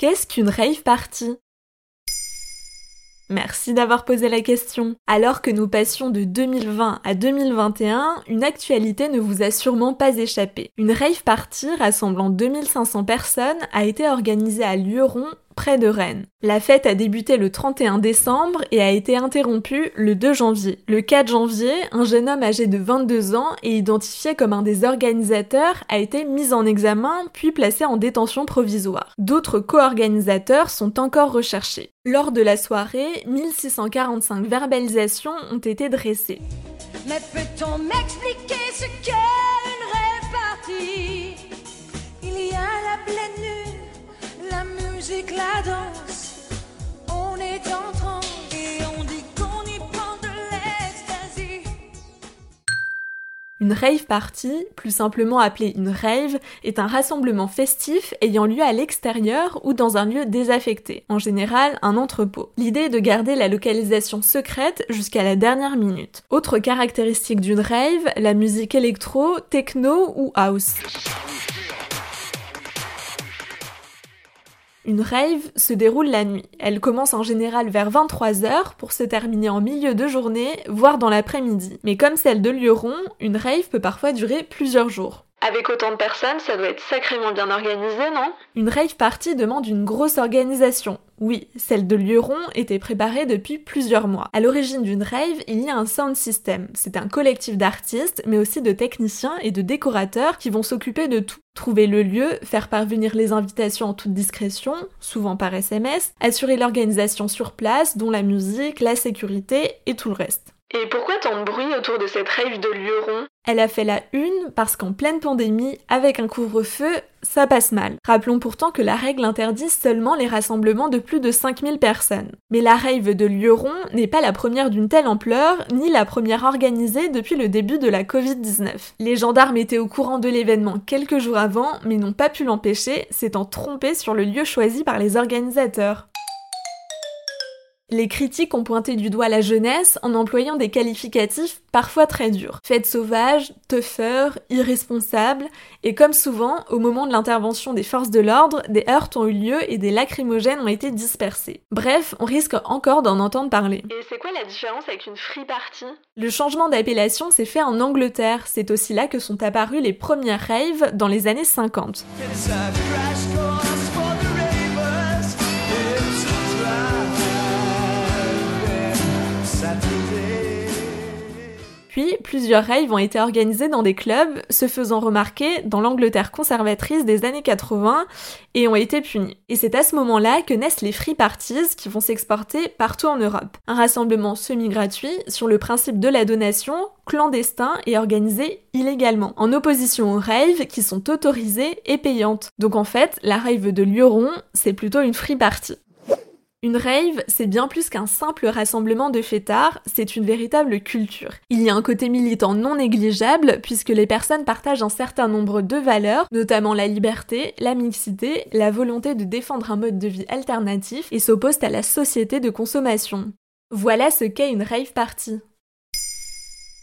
Qu'est-ce qu'une rave party? Merci d'avoir posé la question. Alors que nous passions de 2020 à 2021, une actualité ne vous a sûrement pas échappé. Une rave party rassemblant 2500 personnes a été organisée à Lyon près de Rennes. La fête a débuté le 31 décembre et a été interrompue le 2 janvier. Le 4 janvier, un jeune homme âgé de 22 ans et identifié comme un des organisateurs a été mis en examen puis placé en détention provisoire. D'autres co-organisateurs sont encore recherchés. Lors de la soirée, 1645 verbalisations ont été dressées. Mais peut-on m'expliquer ce qu'est Une rave party, plus simplement appelée une rave, est un rassemblement festif ayant lieu à l'extérieur ou dans un lieu désaffecté, en général un entrepôt. L'idée est de garder la localisation secrète jusqu'à la dernière minute. Autre caractéristique d'une rave, la musique électro, techno ou house. Une rave se déroule la nuit. Elle commence en général vers 23h pour se terminer en milieu de journée, voire dans l'après-midi. Mais comme celle de Lyon, une rave peut parfois durer plusieurs jours. Avec autant de personnes, ça doit être sacrément bien organisé, non? Une rave party demande une grosse organisation. Oui, celle de Lyon était préparée depuis plusieurs mois. À l'origine d'une rave, il y a un sound system. C'est un collectif d'artistes, mais aussi de techniciens et de décorateurs qui vont s'occuper de tout. Trouver le lieu, faire parvenir les invitations en toute discrétion, souvent par SMS, assurer l'organisation sur place, dont la musique, la sécurité et tout le reste. Et pourquoi tant de bruit autour de cette rave de Lyon Elle a fait la une parce qu'en pleine pandémie, avec un couvre-feu, ça passe mal. Rappelons pourtant que la règle interdit seulement les rassemblements de plus de 5000 personnes. Mais la rave de Lyon n'est pas la première d'une telle ampleur, ni la première organisée depuis le début de la Covid-19. Les gendarmes étaient au courant de l'événement quelques jours avant, mais n'ont pas pu l'empêcher, s'étant trompés sur le lieu choisi par les organisateurs. Les critiques ont pointé du doigt la jeunesse en employant des qualificatifs parfois très durs. Fête sauvage, tougher, irresponsable, et comme souvent, au moment de l'intervention des forces de l'ordre, des heurts ont eu lieu et des lacrymogènes ont été dispersés. Bref, on risque encore d'en entendre parler. Et c'est quoi la différence avec une free party? Le changement d'appellation s'est fait en Angleterre, c'est aussi là que sont apparues les premières raves dans les années 50. Puis, plusieurs raves ont été organisés dans des clubs, se faisant remarquer dans l'Angleterre conservatrice des années 80 et ont été punis. Et c'est à ce moment-là que naissent les free parties qui vont s'exporter partout en Europe. Un rassemblement semi-gratuit sur le principe de la donation, clandestin et organisé illégalement, en opposition aux raves qui sont autorisées et payantes. Donc en fait, la rave de Lyon, c'est plutôt une free party. Une rave, c'est bien plus qu'un simple rassemblement de fêtards, c'est une véritable culture. Il y a un côté militant non négligeable puisque les personnes partagent un certain nombre de valeurs, notamment la liberté, la mixité, la volonté de défendre un mode de vie alternatif et s'opposent à la société de consommation. Voilà ce qu'est une rave party.